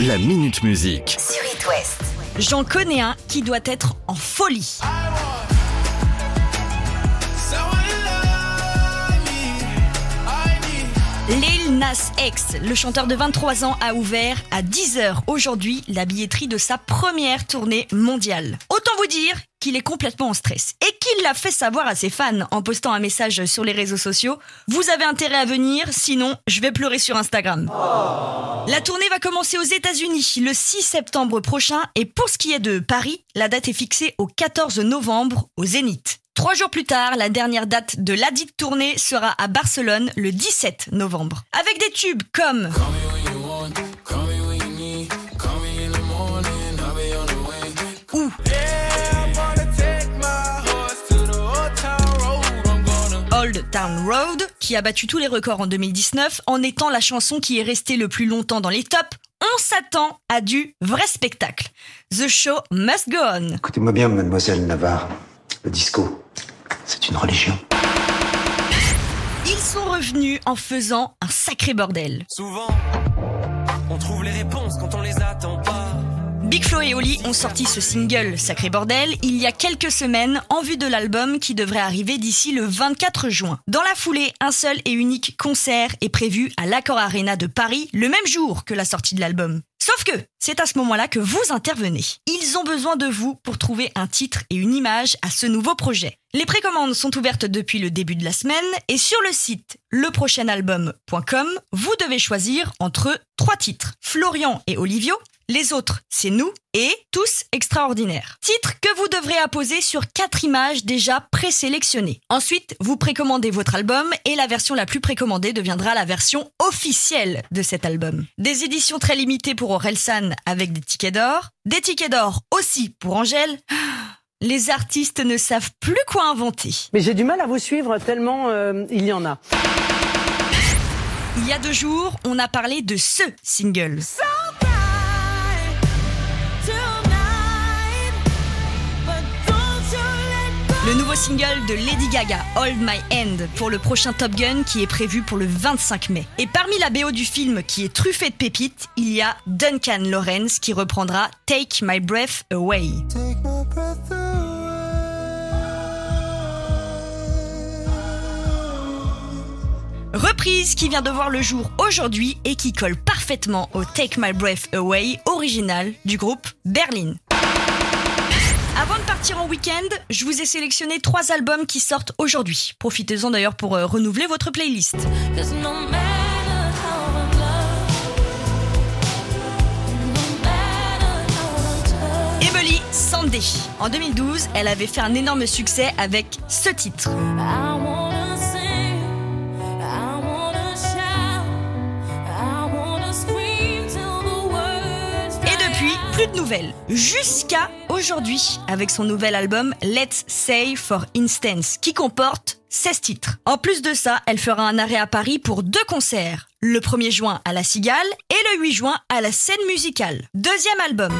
La Minute Musique. sur It West. J'en connais un qui doit être en folie. Lil Nas X, le chanteur de 23 ans, a ouvert à 10h aujourd'hui la billetterie de sa première tournée mondiale. Dire qu'il est complètement en stress et qu'il l'a fait savoir à ses fans en postant un message sur les réseaux sociaux. Vous avez intérêt à venir, sinon je vais pleurer sur Instagram. La tournée va commencer aux États-Unis le 6 septembre prochain et pour ce qui est de Paris, la date est fixée au 14 novembre au Zénith. Trois jours plus tard, la dernière date de ladite tournée sera à Barcelone le 17 novembre. Avec des tubes comme Town Road, qui a battu tous les records en 2019 en étant la chanson qui est restée le plus longtemps dans les tops, on s'attend à du vrai spectacle. The show must go on. Écoutez-moi bien, mademoiselle Navarre. Le disco, c'est une religion. Ils sont revenus en faisant un sacré bordel. Souvent, on trouve les réponses quand on les attend pas. Big Flo et Oli ont sorti ce single Sacré Bordel il y a quelques semaines en vue de l'album qui devrait arriver d'ici le 24 juin. Dans la foulée, un seul et unique concert est prévu à l'Accor Arena de Paris le même jour que la sortie de l'album. Sauf que c'est à ce moment-là que vous intervenez. Ils ont besoin de vous pour trouver un titre et une image à ce nouveau projet. Les précommandes sont ouvertes depuis le début de la semaine et sur le site leprochainalbum.com, vous devez choisir entre trois titres. Florian et Olivio, les autres, c'est nous et tous extraordinaires. Titre que vous devrez apposer sur quatre images déjà présélectionnées. Ensuite, vous précommandez votre album et la version la plus précommandée deviendra la version officielle de cet album. Des éditions très limitées pour Orelsan avec des tickets d'or, des tickets d'or aussi pour Angèle. Les artistes ne savent plus quoi inventer. Mais j'ai du mal à vous suivre tellement euh, il y en a. Il y a deux jours, on a parlé de ce single. Le nouveau single de Lady Gaga, Hold My Hand, pour le prochain Top Gun qui est prévu pour le 25 mai. Et parmi la BO du film qui est truffée de pépites, il y a Duncan Lawrence qui reprendra Take My Breath Away. Reprise qui vient de voir le jour aujourd'hui et qui colle parfaitement au Take My Breath Away original du groupe Berlin. Avant de partir en week-end, je vous ai sélectionné trois albums qui sortent aujourd'hui. Profitez-en d'ailleurs pour euh, renouveler votre playlist. Emily Sandé. En 2012, elle avait fait un énorme succès avec ce titre. Plus de nouvelles. Jusqu'à aujourd'hui, avec son nouvel album Let's Say for Instance, qui comporte 16 titres. En plus de ça, elle fera un arrêt à Paris pour deux concerts. Le 1er juin à La Cigale et le 8 juin à la scène musicale. Deuxième album.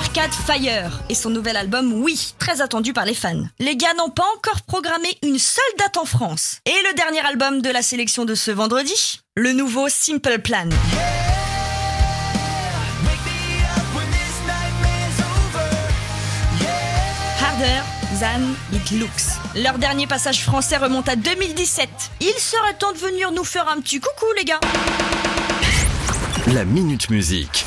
Arcade Fire et son nouvel album Oui, très attendu par les fans. Les gars n'ont pas encore programmé une seule date en France. Et le dernier album de la sélection de ce vendredi, le nouveau Simple Plan. Harder Than It Looks. Leur dernier passage français remonte à 2017. Il serait temps de venir nous faire un petit coucou les gars. La Minute Musique.